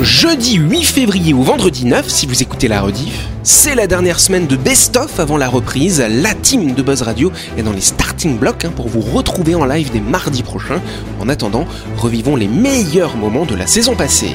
Jeudi 8 février ou vendredi 9, si vous écoutez la rediff, c'est la dernière semaine de best-of avant la reprise. La team de Buzz Radio est dans les starting blocks hein, pour vous retrouver en live dès mardi prochain. En attendant, revivons les meilleurs moments de la saison passée.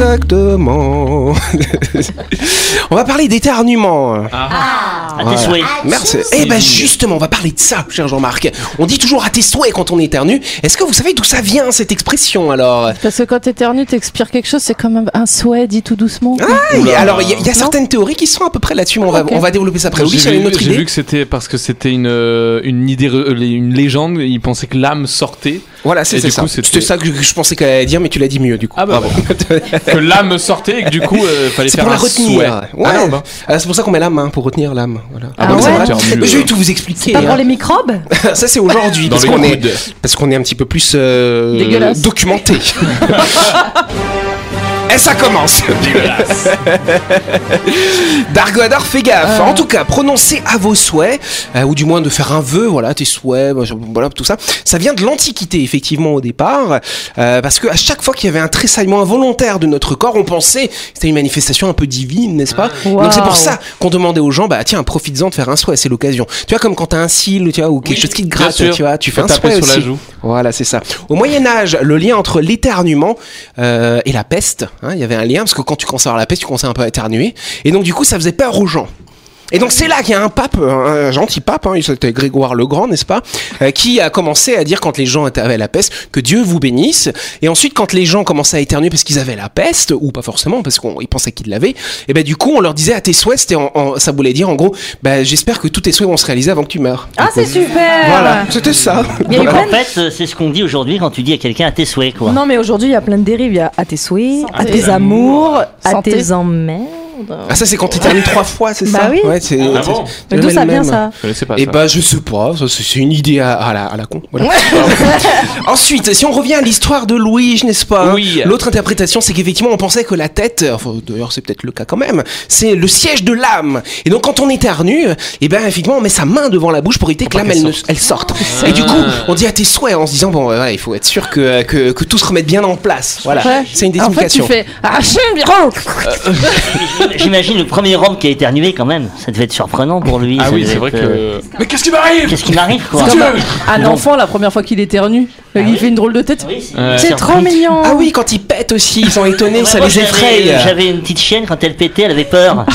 Exactement. on va parler d'éternuement. À tes souhaits. Merci. Eh ben justement, on va parler de ça, cher Jean-Marc. On dit toujours à tes souhaits quand on éternue. Est-ce que vous savez d'où ça vient cette expression alors? Parce que quand t'éternues, t'expires quelque chose, c'est comme un, un souhait dit tout doucement. Ah, et alors il y a, il y a Non certaines théories qui sont à peu près là-dessus, mais on va, Ok. on va développer ça après. Oui, vu, une autre j'ai idée. vu que c'était parce que c'était une, euh, une idée, re- une légende. Ils pensaient que l'âme sortait, Voilà, c'est ça. c'était- ça que je, que je pensais qu'elle allait dire, mais tu l'as dit mieux du coup. Ah bah Bravo. que l'âme sortait et que du coup, euh, fallait faire pour la un retenir. souhait. Ouais. Ah non, bah. Ah, c'est pour ça qu'on met la main pour retenir l'âme. Voilà. Ah bah, ouais, c'est Mais je vais tout vous expliquer. Pas pour hein. les microbes Ça c'est aujourd'hui parce qu'on est coudes. parce qu'on est un petit peu plus euh, documenté. Et ça commence. Dargo Hadar, fais gaffe En tout cas, prononcer à vos souhaits, euh, ou du moins de faire un vœu, voilà, tes souhaits, bah, voilà, tout ça, ça vient de l'Antiquité, effectivement, au départ, euh, parce que à chaque fois qu'il y avait un tressaillement involontaire de notre corps, on pensait que c'était une manifestation un peu divine, n'est-ce pas? Donc c'est pour ça qu'on demandait aux gens, bah tiens, profites-en de faire un souhait, c'est l'occasion. Tu vois, comme quand t'as un cil, tu vois, ou quelque Oui, chose qui te gratte, tu vois, tu fais un souhait sur la joue. Voilà, c'est ça. Au Moyen Âge, le lien entre l'éternuement euh, et la peste, hein, il y avait un lien parce que quand tu commençais à avoir la peste, tu commençais un peu à éternuer, et donc du coup, ça faisait peur aux gens. Et donc c'est là qu'il y a un pape, un gentil pape, hein, il s'appelait Grégoire le Grand, n'est-ce pas, euh, qui a commencé à dire quand les gens avaient la peste que Dieu vous bénisse. Et ensuite, quand les gens commençaient à éternuer parce qu'ils avaient la peste ou pas forcément parce qu'ils pensaient qu'ils l'avaient, et ben du coup on leur disait à tes souhaits, c'était en- en- ça voulait dire en gros, bah, j'espère que tous tes souhaits vont se réaliser avant que tu meurs. Ah, c'est super Voilà, c'était ça. Donc en fait, euh, c'est ce qu'on dit aujourd'hui quand tu dis à quelqu'un à tes souhaits, quoi. Non, mais aujourd'hui, il y a plein de dérives. Il y a à tes souhaits, à tes amours, à tes emmerdes. Ah ça c'est quand t'éternues trois fois, c'est Bah ça oui. Ouais, c'est. Ah c'est- bon c'est Mais le d'où ça vient ça Je pas Et ça. bah je sais pas, ça, c'est une idée à, à la, à la con. voilà. Ensuite, si on revient à l'histoire de Louis, n'est-ce pas Oui. L'autre interprétation, c'est qu'effectivement, on pensait que la tête, enfin d'ailleurs c'est peut-être le cas quand même, c'est le siège de l'âme. Et donc quand on éternue, et ben effectivement, on met sa main devant la bouche pour éviter que l'âme elle, ne- elle sorte. Et du coup, on dit à tes souhaits en se disant bon, ouais, il faut être sûr que, que, que tout se remette bien en place. Voilà, Ouais. c'est une En fait, tu désignification. fais Ah, J'imagine le premier homme qui a éternué quand même. Ça devait être surprenant pour lui. Ah ça oui, c'est vrai être, euh, que. Mais qu'est-ce qui m'arrive? Qu'est-ce qui m'arrive, quoi C'est comme un, enfant la première fois qu'il éternue. Ah il oui. fait une drôle de tête. Oui, c'est trop mignon Ah oui, quand ils pètent aussi, ils sont étonnés, ça Moi, les effraie. J'avais une petite chienne, quand elle pétait, elle avait peur.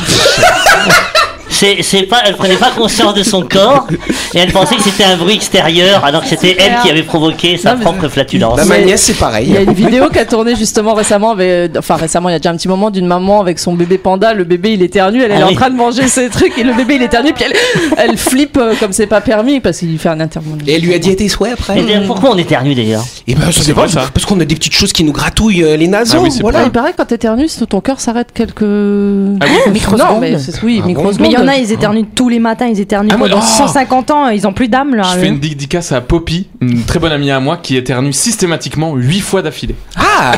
C'est, c'est pas, elle prenait pas conscience de son corps et elle pensait que c'était un bruit extérieur alors que c'était elle qui avait provoqué sa Non, propre flatulence. Bah, ma nièce, c'est pareil. Il y a une vidéo qui a tourné justement récemment, avec, enfin récemment, il y a déjà un petit moment, d'une maman avec son bébé panda. Le bébé il éternue, elle, elle Ah est en oui. train de manger ses trucs et le bébé il éternue, puis elle, elle flippe euh, comme c'est pas permis parce qu'il fait un intervention. Et elle lui a dit à tes souhaits après d'ailleurs, pourquoi on éternue d'ailleurs? Et ben ça C'est vrai, ça. parce qu'on a des petites choses qui nous gratouillent euh, les naseaux, Ah oui, voilà. Il paraît que quand t'éternues, ton cœur s'arrête quelques Ah oui? Microsecondes. Non, mais oui, Ah bon? microsecondes. Mais il y en a, ils éternuent tous les matins, ils éternuent Ah, moi- pendant oh 150 ans, ils ont plus d'âme là. Je fais une dédicace à Poppy, une très bonne amie à moi, qui éternue systématiquement 8 fois d'affilée. Ah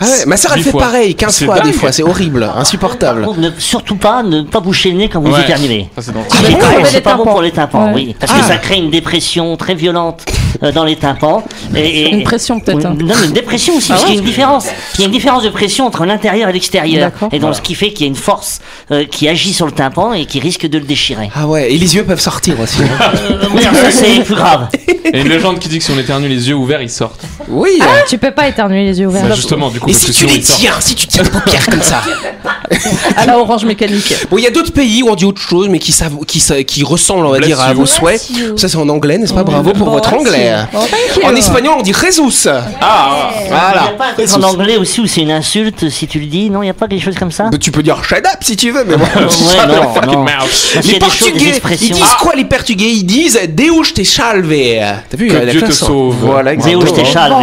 Ah ouais, ma soeur elle fait fois. pareil, 15 C'est fois des fois, c'est horrible, Par insupportable. contre, ne, surtout pas ne pas boucher le nez quand vous Ouais. éternuez. Ça, c'est mais pas- bon pour les tympans, Ouais. oui. Parce Ah. que ça crée une dépression très violente euh, dans les tympans. Et, et- Une pression peut-être. hein. Non, mais une dépression aussi, Ah parce ouais qu'il y a une différence. Il y a une différence de pression entre l'intérieur et l'extérieur. Et donc, ce qui fait qu'il y a une force euh, qui agit sur le tympan et qui risque de le déchirer. Ah ouais, et les yeux peuvent sortir aussi. hein. Euh, oui, ça c'est plus grave. Et une légende qui dit que si on éternue les yeux ouverts, ils sortent. Oui. Tu peux pas éternuer les yeux ouverts. Bah, justement, du coup, Et si tu les tiens, si tu tiens les paupières comme ça. À la orange mécanique. Bon, il y a d'autres pays où on dit autre chose, mais qui, savent, qui, qui ressemblent, on va Bless dire, à you. vos souhaits. Ça, c'est en anglais, n'est-ce pas? Bravo pour votre anglais. En espagnol, on dit Jesus. Ah, n'y Voilà. pas en anglais aussi où c'est une insulte si tu le dis Non, il n'y a pas quelque chose comme ça? Mais tu peux dire shut up si tu veux, mais bon. Ouais, non, non. Les Portugais, ils disent quoi les Portugais? Ils disent Deus te salve. T'as vu Que Dieu te hein. sauve. Voilà, Deus te salve.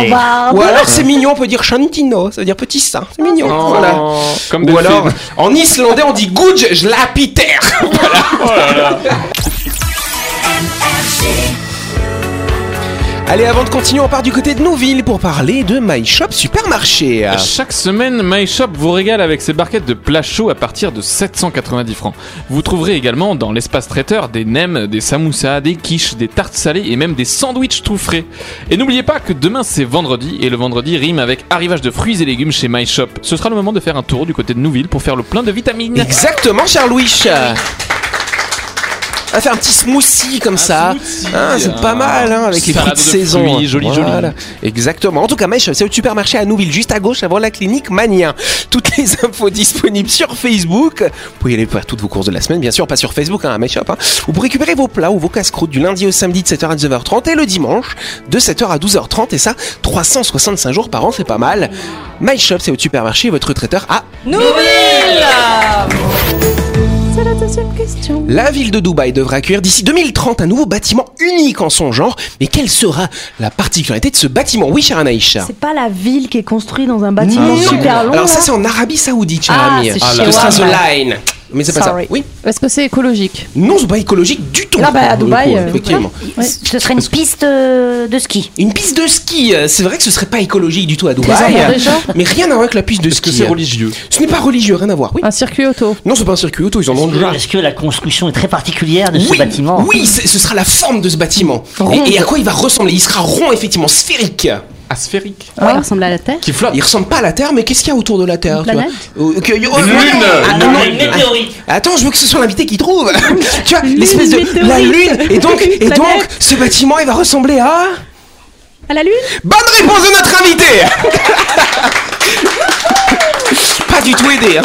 Ou alors c'est mignon, on peut dire chantino, ça veut dire petit saint, c'est mignon. Voilà. Oh, Comme Ou alors en islandais on dit Gudj Jlapiter. Allez, avant de continuer, on part du côté de Nouville pour parler de My Shop Supermarché. Chaque semaine, MyShop vous régale avec ses barquettes de plats chauds à partir de 790 francs. Vous trouverez également dans l'espace traiteur des nems, des samoussas, des quiches, des tartes salées et même des sandwichs tout frais. Et n'oubliez pas que demain c'est vendredi et le vendredi rime avec arrivage de fruits et légumes chez MyShop. Ce sera le moment de faire un tour du côté de Nouville pour faire le plein de vitamines. Exactement, cher Louis. On va faire un petit smoothie comme ça. Hein, c'est pas mal, hein, avec les fruits de de saison. fruits, joli, joli. Exactement. En tout cas, Mèche, c'est au supermarché à Nouville, juste à gauche, avant la clinique Mania. Toutes les infos disponibles sur Facebook. Vous pouvez aller faire toutes vos courses de la semaine, bien sûr, pas sur Facebook, hein, à Mèche Shop, hein. Vous pouvez récupérer vos plats ou vos casse-croûtes du lundi au samedi de 7h à 19h30 et le dimanche de 7h à 12h30. Et ça, 365 jours par an, c'est pas mal. My Shop, c'est au supermarché, votre traiteur à la deuxième question. La ville de Dubaï devra accueillir d'ici 2030 un nouveau bâtiment unique en son genre. Mais quelle sera la particularité de ce bâtiment? Oui, cher Anaïs. C'est pas la ville qui est construite dans un bâtiment super long. Alors ça là c'est en Arabie Saoudite, cher Ah, ami. c'est Ah, Ce sera The. Line. Mais c'est pas ça. Oui. Est-ce que c'est écologique Non, c'est pas écologique du tout. Là, bah, à Dubaï, coup, euh, effectivement. Ouais. Ce serait une piste euh, de ski. Une piste de ski, euh, c'est vrai que ce serait pas écologique du tout à Dubaï. déjà Mais rien à voir avec la piste de Est-ce que ski. c'est religieux Ce n'est pas religieux, rien à voir. Oui. Un circuit auto. Non, c'est pas un circuit auto, ils en ont déjà. Est-ce que la construction est très particulière de ce bâtiment oui, ce sera la forme de ce bâtiment. Et, et à quoi il va ressembler? Il sera rond, effectivement, sphérique. Asphérique Ouais, il ressemble à la Terre. Qui flotte Il ressemble pas à la Terre, mais qu'est-ce qu'il y a autour de la Terre Une planète oh, lune ah, Ah non, ah, Attends, je veux que ce soit l'invité qui trouve. tu vois, l'espèce de météorite. la lune. Et donc, et Planète. donc, ce bâtiment, il va ressembler à. À la lune Bonne réponse de notre invité. pas du tout aidé. Hein.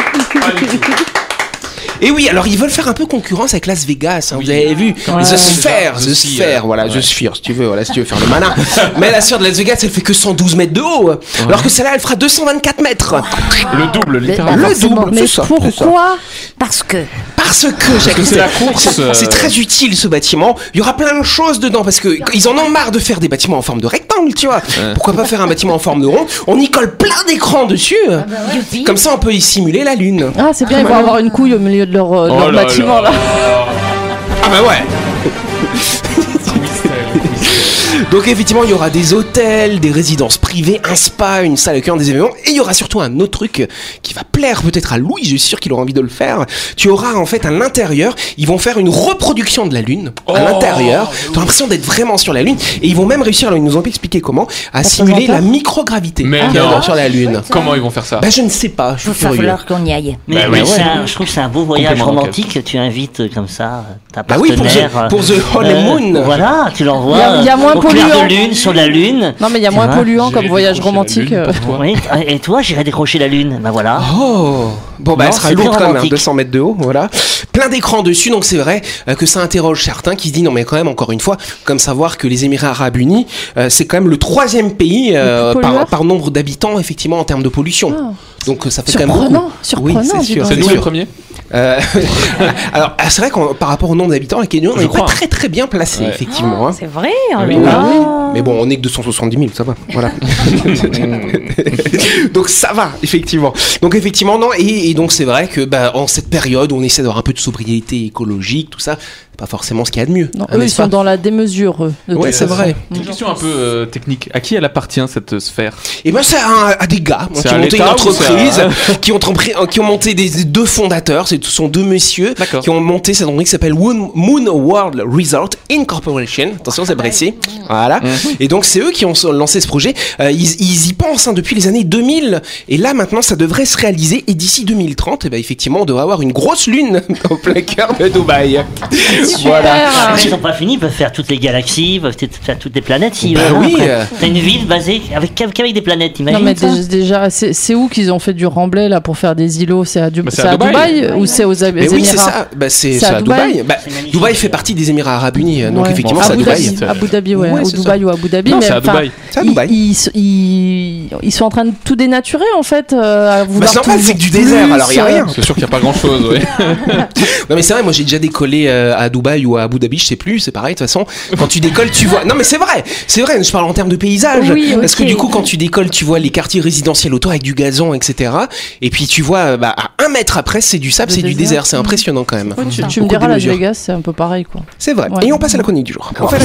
Et oui, alors ils veulent faire un peu concurrence avec Las Vegas, hein, vous avez vu The Sphere, The The Sphere, voilà, ouais. The Sphere, si tu veux, voilà, si tu veux faire le malin. Mais la sphère de Las Vegas, elle fait que 112 mètres de haut, alors que celle-là, elle fera 224 mètres. Le double, bah, littéralement. Le forcément. double, Mais ça. pourquoi Parce que Parce que, Jacques, c'est la course, c'est- euh. Très utile ce bâtiment. Il y aura plein de choses dedans parce que ils en ont marre de faire des bâtiments en forme de rectangle, tu vois. Pourquoi pas faire un bâtiment en forme de rond? On y colle plein d'écrans dessus. Youpi. Comme ça, on peut y simuler la lune. Ah, c'est bien, ils vont avoir une couille au milieu de leur, euh, Oh leur là bâtiment là. Ah bah ouais. Donc effectivement, il y aura des hôtels, des résidences privées, un spa, une salle accueillant des événements, et il y aura surtout un autre truc qui va plaire peut-être à Louis, je suis sûr qu'il aura envie de le faire. Tu auras en fait à l'intérieur, ils vont faire une reproduction de la Lune à l'intérieur. T'as l'impression d'être vraiment sur la Lune, et ils vont même réussir, alors ils nous ont expliqué comment, à simuler la microgravité Mais qu'il y a non. sur la Lune. Comment ils vont faire ça Bah je ne sais pas, je il suis va curieux. falloir qu'on y aille. Mais, Bah mais oui. c'est un- je trouve que c'est un beau voyage Complément romantique. Tu invites euh, comme ça ta Bah oui, pour the- euh, pour the honeymoon. voilà, tu l'envoies Il y a- il y a moins au clair polluant. de lune, sur la lune. Non, mais il y a moins polluant comme voyage romantique. lune euh. pour toi. Oui, et toi, j'irai décrocher la lune. Bah voilà. Oh Bon bah Non, elle sera lourde quand même, hein, romantique. 200 mètres de haut, voilà. Plein d'écrans dessus, donc c'est vrai euh, que ça interroge certains qui se disent non mais quand même encore une fois, comme savoir que les Émirats Arabes Unis, euh, c'est quand même le troisième pays euh, par, nombre d'habitants effectivement en termes de pollution. Ah. Donc ça fait quand même Surprenant, beaucoup. surprenant, Oui, c'est sûr. C'est nous les premiers Euh, alors ah, c'est vrai que par rapport au nombre d'habitants, la Kenya Je n'est pas très très bien placé Ouais. effectivement. hein. C'est vrai oh Oui. Mais bon, on est que 270 000, ça va. Voilà. donc ça va, effectivement. Donc effectivement, non. Et, et donc c'est vrai que bah, en cette période où on essaie d'avoir un peu de sobriété écologique, tout ça, c'est pas forcément ce qu'il y a de mieux. Non, hein, eux, ils sont pas? dans la démesure. toute c'est vrai. Une question un peu euh, technique. À qui elle appartient cette sphère? Et ben c'est à, à des gars C'est qui à ont monté une entreprise, à- qui ont entrepris- qui ont monté des, des deux fondateurs, ce sont deux messieurs qui ont monté cette entreprise qui s'appelle Moon, World Resort Incorporation. Attention, c'est précis. Voilà. Et donc c'est eux qui ont lancé ce projet. Euh, ils, ils y pensent hein, depuis les années 2000 et là maintenant ça devrait se réaliser et d'ici 2030, eh ben, effectivement on devrait avoir une grosse lune au plein cœur de Dubaï. Voilà. Après, ils n'ont pas fini, ils peuvent faire toutes les galaxies, ils peuvent faire toutes les planètes s'ils Bah oui, euh. T'as une ville basée avec, qu'avec des planètes, Non mais ça déjà, c'est où qu'ils ont fait du remblai là pour faire des îlots? C'est à, Du- Bah, Dubaï. Ou c'est aux Mais oui, c'est Émirats ça. Bah, c'est à à Dubaï Dubaï? Bah. Dubaï fait partie des Émirats Arabes Unis, donc Ouais. effectivement, Bon, c'est à Abu Dubaï. Abu Dhabi, ouais, Ouais, ou Dubaï ou Abu Dhabi. Non, mais c'est à Dubaï. À ils- Dubaï. Ils, ils, ils sont en train de tout dénaturer en fait. euh, Bah, c'est normal, toujours c'est que du plus, désert, alors il y a euh, rien. C'est sûr qu'il n'y a pas grand chose. Non mais c'est vrai, moi j'ai déjà décollé euh, à Dubaï ou à Abu Dhabi, je sais plus, c'est pareil de toute façon. Quand tu décolles, tu vois. Non mais c'est vrai, c'est vrai. Je parle en termes de paysage, Oui, parce que du coup quand tu décolles, tu vois les quartiers résidentiels autour avec du gazon, etc. Et puis tu vois, euh, bah, à un mètre après, c'est du sable, Le c'est du désert. C'est impressionnant quand même. ouais, tu, tu me diras, Las. Vegas, c'est un peu pareil quoi. C'est vrai. Ouais. Et on passe à la chronique du jour. On fait la.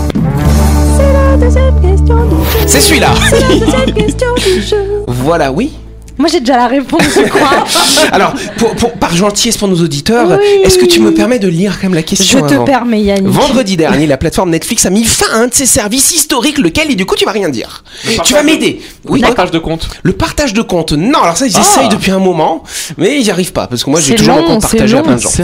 C'est celui-là. Voilà, oui. Moi j'ai déjà la réponse, je crois. Alors, pour, pour- par gentillesse pour nos auditeurs, Oui. est-ce que tu me permets de lire quand même la je question te avant permets Yannick. Vendredi dernier, la plateforme Netflix a mis fin à un de ses services historiques, lequel, et du coup, tu vas rien dire. Tu vas m'aider. Oui, Le partage de compte. Le partage de compte. Non, alors ça, ils Ah. essayent depuis un moment, mais j'y arrive pas, parce que moi, j'ai toujours mon compte partagé à plein de gens.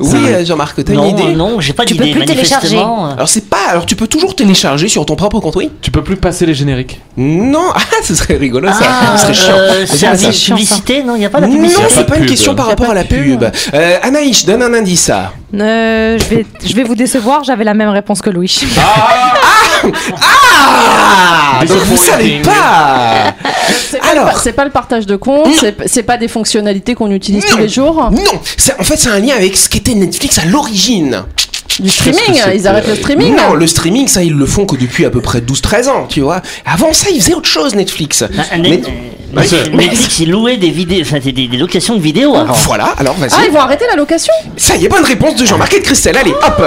Oui, euh, Jean-Marc, t'as une Non, idée non, j'ai pas Tu peux plus télécharger. Alors, c'est pas. Alors, tu peux toujours télécharger sur ton propre compte, oui Tu peux plus passer les génériques. Non, ah, ce serait rigolo, ça. Ah, ce serait chiant. Euh, service publicité, non, il n'y a pas la Non, publicité. A c'est pas une question par rapport à la pub. Euh, Anaïs, donne un indice, ça. Euh, je, vais, je vais vous décevoir, j'avais la même réponse que Louis. Ah Donc vous savez pas C'est pas, Alors. c'est pas le partage de compte, c'est pas des fonctionnalités qu'on utilise tous les jours. Non, c'est- en fait c'est un lien avec ce qu'était Netflix à l'origine. Du streaming, ils arrêtent le streaming. Non, le streaming, ça ils le font que depuis à peu près 12-13 ans, tu vois. Avant ça, ils faisaient autre chose Netflix. Ah, euh, c'est- Netflix, il louait des vidéos, enfin des, des- locations de vidéos avant. Voilà, alors Ah, vas-y. ils vont arrêter la location? Ça y est, bonne réponse de Jean-Marc et de Christelle. Allez, hop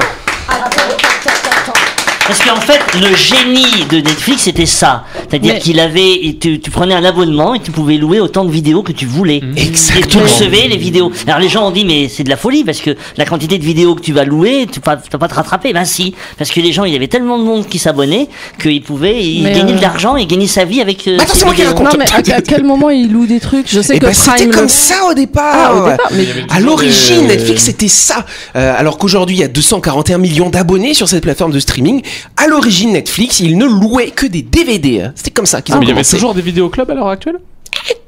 Parce qu'en fait, le génie de Netflix, c'était ça. C'est-à-dire Mais- qu'il avait, et tu, tu prenais un abonnement et tu pouvais louer autant de vidéos que tu voulais. Et tu Exactement. recevais les vidéos. Alors les gens ont dit, mais c'est de la folie parce que la quantité de vidéos que tu vas louer, tu vas, tu vas pas te rattraper. Ben si. Parce que les gens, il y avait tellement de monde qui s'abonnait qu'ils pouvaient ils Mais, gagner euh, de l'argent et gagner sa vie avec. euh, attends, ces c'est moi qui vidéos. raconte. Non, mais à, à quel moment ils louent des trucs? Je sais Et que ben c'était Prime comme le- ça au départ. Ah, au départ, mais Il y avait À toujours l'origine, des- Netflix c'était ça. Euh, alors qu'aujourd'hui, il y a 241 millions d'abonnés sur cette plateforme de streaming. À l'origine, Netflix, ils ne louaient que des DVD. hein. C'était comme ça qu'ils Ah, ont mais il y avait toujours des vidéoclubs à l'heure actuelle?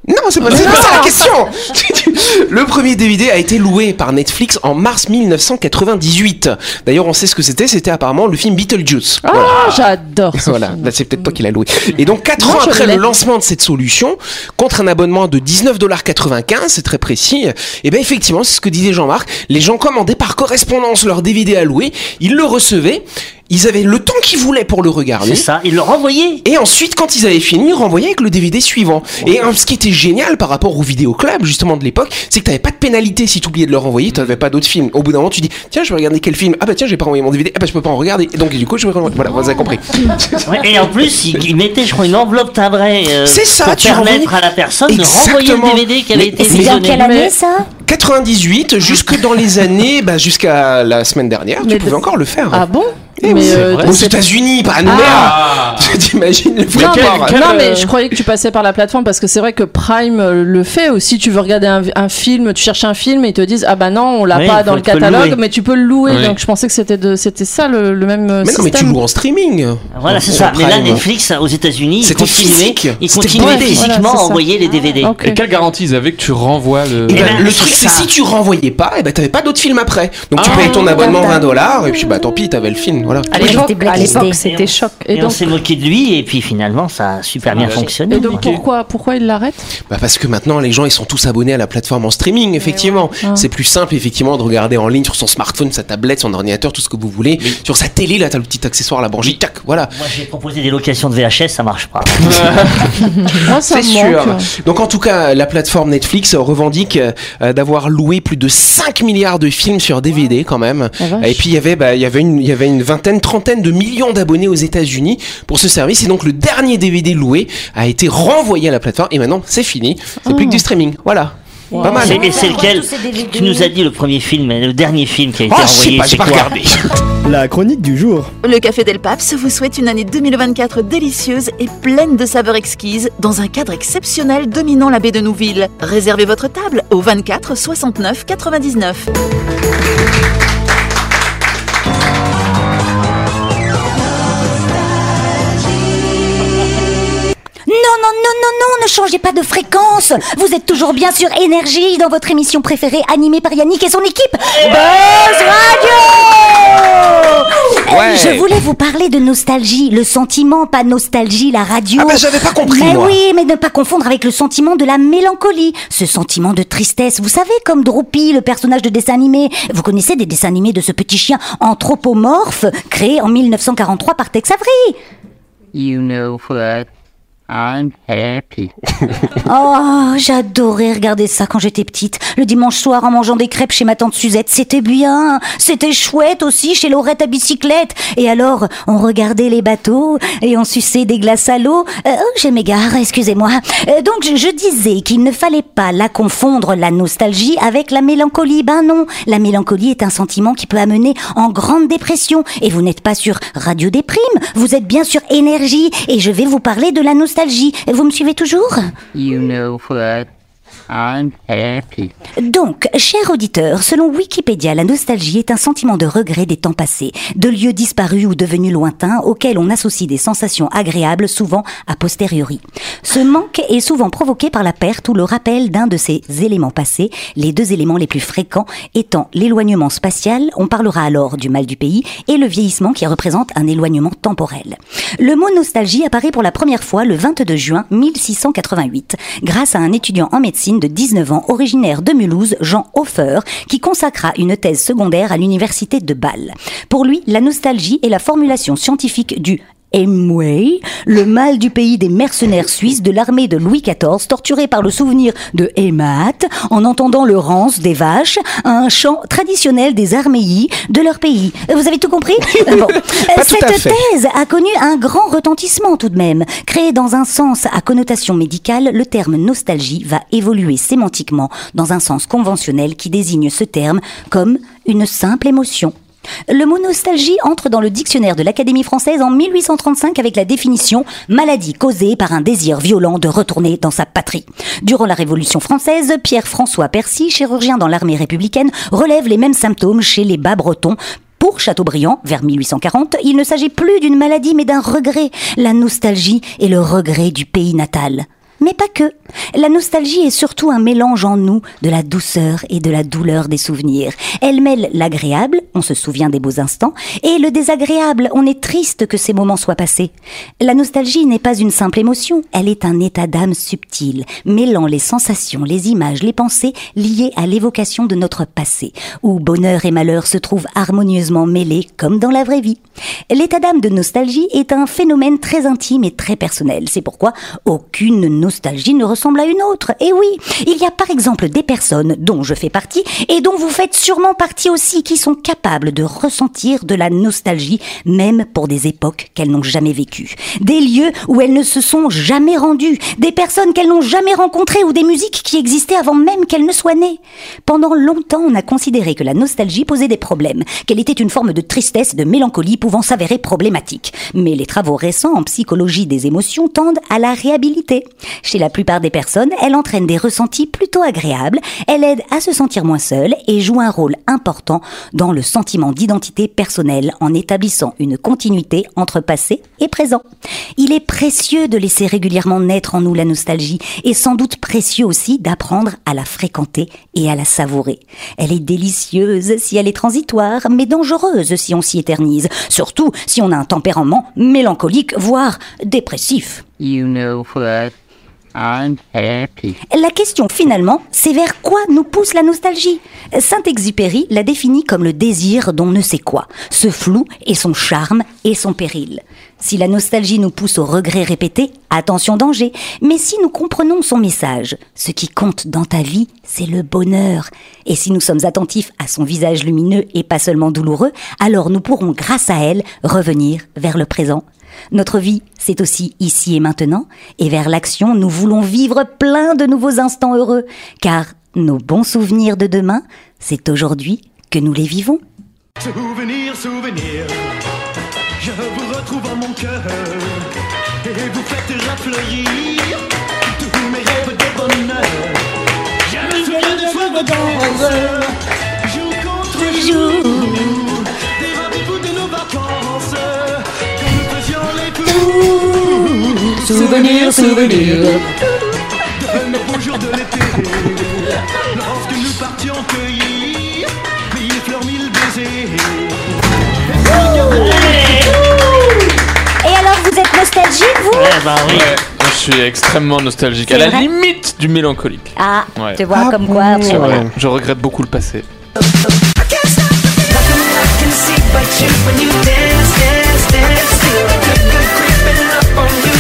Non, c'est pas, c'est pas ça la question. Le premier DVD a été loué par Netflix en mars 1998. D'ailleurs, on sait ce que c'était. C'était apparemment le film Beetlejuice. Ah, j'adore ce Voilà, film. là c'est peut-être toi qui l'as loué. Et donc 4 Non, ans après le lancement de cette solution, contre un abonnement de 19,95$, c'est très précis, et bien effectivement, c'est ce que disait Jean-Marc, les gens commandaient par correspondance leur DVD à louer, ils le recevaient, ils avaient le temps qu'ils voulaient pour le regarder. C'est ça. Ils le renvoyaient. Et ensuite, quand ils avaient fini, ils renvoyaient avec le DVD suivant. Et ce qui était génial par rapport au vidéoclub, justement, de l'époque, c'est que t'avais pas de pénalité si tu oubliais de le renvoyer, t'avais pas d'autres films. Au bout d'un moment, tu dis, tiens, je vais regarder quel film. Ah bah tiens, j'ai pas renvoyé mon DVD. Ah bah je peux pas en regarder. Et donc, du coup, je vais renvoyer. Voilà, vous avez compris. Et en plus, ils, ils mettaient, je crois, une enveloppe timbrée euh, C'est ça, pour tu permettre renvoyais- à la personne de renvoyer le DVD qui avait Mais été C'est dans visionné. quelle année Mais- ça? 98 jusque dans les années, bah, jusqu'à la semaine dernière, tu pouvais de- encore le faire. Ah bon? Eh euh. Aux États-Unis, pas à Nouméa. Ah T'imagines le vrai Non, mais, quel- non, euh, mais je croyais que tu passais par la plateforme parce que c'est vrai que Prime euh, le fait aussi. Tu veux regarder un, un film, tu cherches un film et ils te disent ah bah non on l'a Oui, pas dans le catalogue, mais tu peux le louer. Oui. Donc je pensais que c'était de c'était ça le, le même Mais non, mais tu loues en streaming. Voilà, c'est ça. Mais là. Netflix, aux États-Unis, ils continuaient, ils physiquement à envoyer les DVD. Ok. Et quelle garantie ils avaient que tu renvoies le. Et Eh ben, ben, le truc, c'est si tu renvoyais pas, et ben t'avais pas d'autres films après. Donc tu Ah. payais ton abonnement D'accord. 20 dollars, et puis bah tant pis, t'avais le film. Voilà. À l'époque, c'était choc. Et Et on donc s'est moqué de lui et puis finalement ça a super bien fonctionné. Et donc pourquoi, pourquoi il l'arrête? Bah parce que maintenant les gens ils sont tous abonnés à la plateforme en streaming effectivement. Ah. C'est plus simple effectivement de regarder en ligne sur son smartphone, sa tablette, son ordinateur, tout ce que vous voulez. Sur sa télé là t'as le petit accessoire, la branche, tac, voilà. Moi j'ai proposé des locations de VHS, ça marche pas. C'est sûr. Donc en tout cas, la plateforme Netflix revendique euh, d'avoir loué plus de 5 milliards de films sur DVD quand même. Vache. Et puis il y avait, bah, il y avait une, il y avait une vingtaine, trentaine de millions d'abonnés aux États-Unis pour ce service. Et donc le dernier DVD loué a été renvoyé à la plateforme et maintenant c'est fini. C'est plus que du streaming. Voilà. Pas mal. Et c'est lequel. Tu nous as dit le premier film, le dernier film qui a été Oh, je sais envoyé, pas, c'est j'ai pas quoi regardé. La chronique du jour. Le Café Del Paps vous souhaite une année 2024 délicieuse et pleine de saveurs exquises dans un cadre exceptionnel dominant la baie de Nouville. Réservez votre table au 24 69 99. Non, non, non, non, ne changez pas de fréquence. Vous êtes toujours bien sur Énergie dans votre émission préférée animée par Yannick et son équipe. Buzz Radio Ouais. Je voulais vous parler de nostalgie, le sentiment, pas nostalgie, la radio. Ah bah, j'avais pas compris, Mais moi. oui, mais ne pas confondre avec le sentiment de la mélancolie, ce sentiment de tristesse. Vous savez, comme Droopy, le personnage de dessin animé. Vous connaissez des dessins animés de ce petit chien anthropomorphe créé en 1943 par Tex Avery You know what I'm happy. Oh, j'adorais regarder ça quand j'étais petite. Le dimanche soir en mangeant des crêpes chez ma tante Suzette. C'était bien. C'était chouette aussi chez Laurette à bicyclette. Et alors, on regardait les bateaux et on suçait des glaces à l'eau. Euh, oh, je m'égare, excusez-moi. Euh, donc, je, je disais qu'il ne fallait pas la confondre, la nostalgie, avec la mélancolie. Ben non. La mélancolie est un sentiment qui peut amener en grande dépression. Et vous n'êtes pas sur Radio Déprime. Vous êtes bien sur Énergie. Et je vais vous parler de la nostalgie. Vous me suivez toujours? You know what I'm happy. Donc, cher auditeur, selon Wikipédia, la nostalgie est un sentiment de regret des temps passés, de lieux disparus ou devenus lointains auxquels on associe des sensations agréables, souvent a posteriori. Ce manque est souvent provoqué par la perte ou le rappel d'un de ces éléments passés, les deux éléments les plus fréquents étant l'éloignement spatial, on parlera alors du mal du pays, et le vieillissement qui représente un éloignement temporel. Le mot nostalgie apparaît pour la première fois le 22 juin 1688, grâce à un étudiant en médecine de 19 ans originaire de Mulhouse, Jean Hofer, qui consacra une thèse secondaire à l'université de Bâle. Pour lui, la nostalgie est la formulation scientifique du Hemway, le mal du pays des mercenaires suisses de l'armée de Louis XIV, torturés par le souvenir de Hémat, en entendant le rance des vaches, un chant traditionnel des arméis de leur pays. Vous avez tout compris? Bon. Cette thèse a connu un grand retentissement tout de même. Créé dans un sens à connotation médicale, le terme nostalgie va évoluer sémantiquement dans un sens conventionnel qui désigne ce terme comme une simple émotion. Le mot nostalgie entre dans le dictionnaire de l'Académie française en 1835 avec la définition maladie causée par un désir violent de retourner dans sa patrie. Durant la Révolution française, Pierre-François Percy, chirurgien dans l'armée républicaine, relève les mêmes symptômes chez les bas-bretons pour Chateaubriand, vers 1840, il ne s'agit plus d'une maladie mais d'un regret, la nostalgie et le regret du pays natal. Mais pas que. La nostalgie est surtout un mélange en nous de la douceur et de la douleur des souvenirs. Elle mêle l'agréable, on se souvient des beaux instants, et le désagréable, on est triste que ces moments soient passés. La nostalgie n'est pas une simple émotion, elle est un état d'âme subtil, mêlant les sensations, les images, les pensées liées à l'évocation de notre passé, où bonheur et malheur se trouvent harmonieusement mêlés comme dans la vraie vie. L'état d'âme de nostalgie est un phénomène très intime et très personnel. C'est pourquoi aucune nostalgie ne ressemble à une autre. Et oui, il y a par exemple des personnes dont je fais partie et dont vous faites sûrement partie aussi qui sont capables de ressentir de la nostalgie même pour des époques qu'elles n'ont jamais vécues. Des lieux où elles ne se sont jamais rendues, des personnes qu'elles n'ont jamais rencontrées ou des musiques qui existaient avant même qu'elles ne soient nées. Pendant longtemps, on a considéré que la nostalgie posait des problèmes, qu'elle était une forme de tristesse, de mélancolie pouvant s'avérer problématique. Mais les travaux récents en psychologie des émotions tendent à la réhabiliter. Chez la plupart des personnes, elle entraîne des ressentis plutôt agréables, elle aide à se sentir moins seule et joue un rôle important dans le sentiment d'identité personnelle en établissant une continuité entre passé et présent. Il est précieux de laisser régulièrement naître en nous la nostalgie et sans doute précieux aussi d'apprendre à la fréquenter et à la savourer. Elle est délicieuse si elle est transitoire, mais dangereuse si on s'y éternise, surtout si on a un tempérament mélancolique, voire dépressif. La question finalement, c'est vers quoi nous pousse la nostalgie Saint-Exupéry la définit comme le désir dont ne sait quoi, ce flou et son charme et son péril. Si la nostalgie nous pousse au regret répété, attention danger, mais si nous comprenons son message, ce qui compte dans ta vie, c'est le bonheur. Et si nous sommes attentifs à son visage lumineux et pas seulement douloureux, alors nous pourrons grâce à elle revenir vers le présent. Notre vie, c'est aussi ici et maintenant, et vers l'action, nous voulons vivre plein de nouveaux instants heureux, car nos bons souvenirs de demain, c'est aujourd'hui que nous les vivons. Souvenir, souvenir, je vous retrouve en mon cœur et vous faites rafleurir tous mes rêves de bonheur. Je me souviens de fois vacances, jour contre jour, Souvenir, souvenir. De nos beaux jours de l'été, lorsque nous partions cueillir mille fleurs, mille baisers. Et alors, vous êtes nostalgique, vous Ouais, bah oui. Ouais, je suis extrêmement nostalgique, à la vrai limite du mélancolique. Ah, Ouais. tu vois, comme quoi. C'est voilà. vrai, je regrette beaucoup le passé.